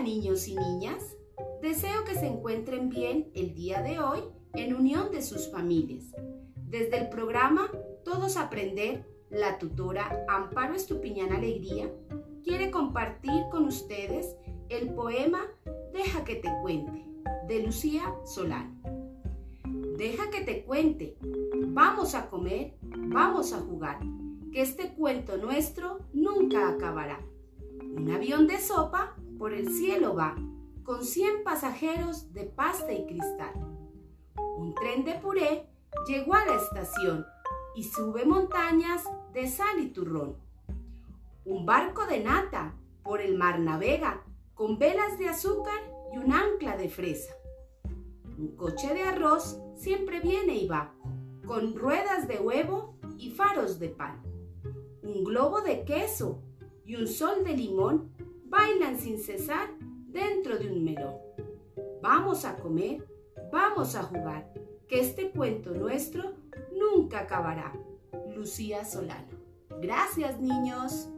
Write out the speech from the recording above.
niños y niñas. Deseo que se encuentren bien el día de hoy en unión de sus familias. Desde el programa Todos Aprender, la tutora Amparo Estupiñán Alegría quiere compartir con ustedes el poema Deja que te cuente de Lucía Solano. Deja que te cuente, vamos a comer, vamos a jugar, que este cuento nuestro nunca acabará. Un avión de sopa por el cielo va, con 100 pasajeros de pasta y cristal. Un tren de puré llegó a la estación y sube montañas de sal y turrón. Un barco de nata por el mar navega, con velas de azúcar y un ancla de fresa. Un coche de arroz siempre viene y va, con ruedas de huevo y faros de pan. Un globo de queso y un sol de limón bailan sin cesar dentro de un melón. Vamos a comer, vamos a jugar, que este cuento nuestro nunca acabará. Lucía Solano. Gracias, niños.